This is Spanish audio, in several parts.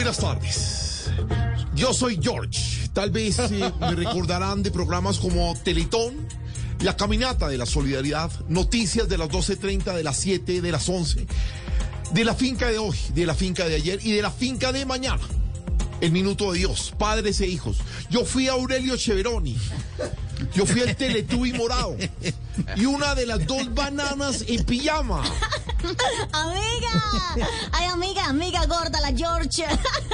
Buenas tardes. Yo soy George. Tal vez eh, me recordarán de programas como Teletón, La Caminata de la Solidaridad, Noticias de las 12.30, de las 7, de las 11, de la finca de hoy, de la finca de ayer y de la finca de mañana. El minuto de Dios, padres e hijos. Yo fui a Aurelio Cheveroni. Yo fui al Teletubi morado. Y una de las dos bananas en pijama. Amiga, ay amiga, amiga gorda, la George.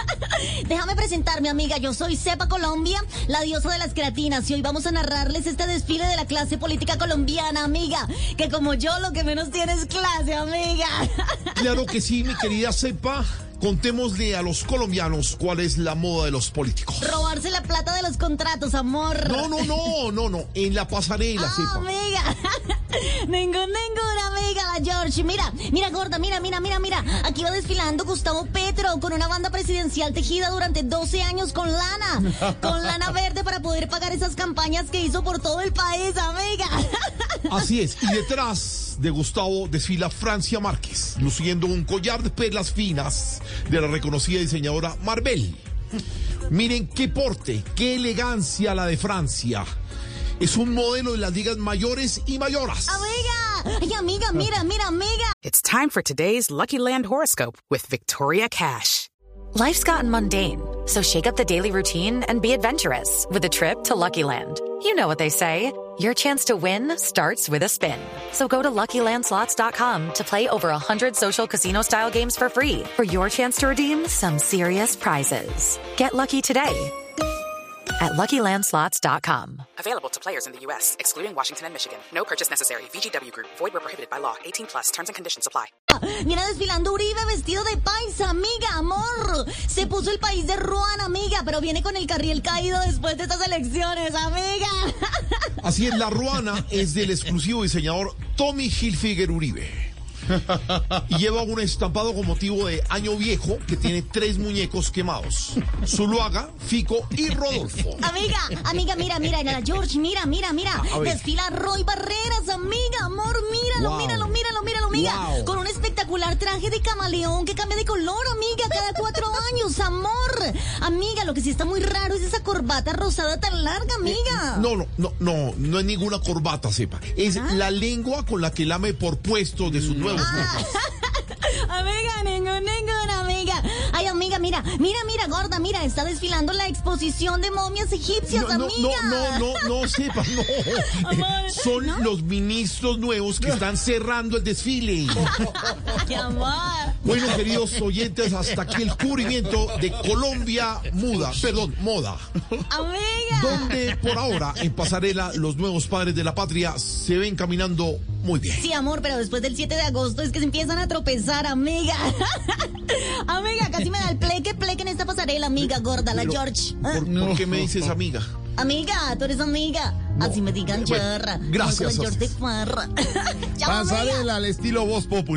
Déjame presentarme, amiga. Yo soy Cepa Colombia, la diosa de las creatinas, y hoy vamos a narrarles este desfile de la clase política colombiana, amiga. Que como yo, lo que menos tiene es clase, amiga. Claro que sí, mi querida Cepa. Contémosle a los colombianos cuál es la moda de los políticos. Robarse la plata de los contratos, amor. No, no, no, no, no. En la pasarela, Ah, Cepa. amiga. Ningún, ninguna amiga, la George. Mira, mira, gorda, mira, mira, mira, mira. Aquí va desfilando Gustavo Petro con una banda presidencial tejida durante 12 años con lana. Con lana verde para poder pagar esas campañas que hizo por todo el país, amiga. Así es. Y detrás de Gustavo desfila Francia Márquez, luciendo un collar de perlas finas de la reconocida diseñadora Marvel. Miren qué porte, qué elegancia la de Francia. Es un modelo de las ligas mayores y mayoras. Amiga, ay, amiga, ah. mira, mira, amiga. It's time for today's Lucky Land horoscope with Victoria Cash. Life's gotten mundane, so shake up the daily routine and be adventurous with a trip to Lucky Land. You know what they say. Your chance to win starts with a spin. So go to LuckyLandSlots.com to play over 100 social casino-style games for free for your chance to redeem some serious prizes. Get lucky today at LuckyLandSlots.com. Available to players in the U.S., excluding Washington and Michigan. No purchase necessary. VGW Group, void where prohibited by law. 18 plus terms and conditions apply. Viene desfilando Uribe vestido de paisa, amiga, amor. Se puso el país de Ruan, amiga, pero viene con el carril caído después de estas elecciones, amiga. Así es, la ruana es del exclusivo diseñador Tommy Hilfiger Uribe. Y lleva un estampado con motivo de año viejo que tiene tres muñecos quemados. Zuluaga, Fico y Rodolfo. Amiga, amiga, mira, mira, la George, mira, mira, mira. A. Desfila Roy Barreras, amiga, amor, míralo, Wow. míralo, míralo, míralo, amiga. Wow. Con un espectacular traje de camaleón que cambia de color, amiga, cada cuatro años, amor. Amiga, lo que sí está muy raro es esa corbata rosada tan larga, amiga. No, no, no, no, no es ninguna corbata, sepa. Es la lengua con la que lame por puestos de nuevos muñecos. Amiga, ningún, ninguna amiga. Ay, amiga, mira, mira, mira, gorda, mira, está desfilando la exposición de momias egipcias, No, no, amiga. no, no, no, no, sepa, no. Amor, Son ¿no? los ministros nuevos que están cerrando el desfile. Ay, amor. Bueno, queridos oyentes, hasta aquí el cubrimiento de Colombia Muda, perdón, Moda, Amiga. donde por ahora en pasarela los nuevos padres de la patria se ven caminando muy bien. Sí, amor, pero después del 7 de agosto es que se empiezan a tropezar, amiga. amiga, casi me da el pleque, pleque en esta pasarela, amiga gorda, la Pero, George. ¿Ah? ¿Por, por qué me dices amiga? Amiga, tú eres amiga. Así me digan Bueno, charra. gracias, George de. Pasarela al estilo Voz Populi.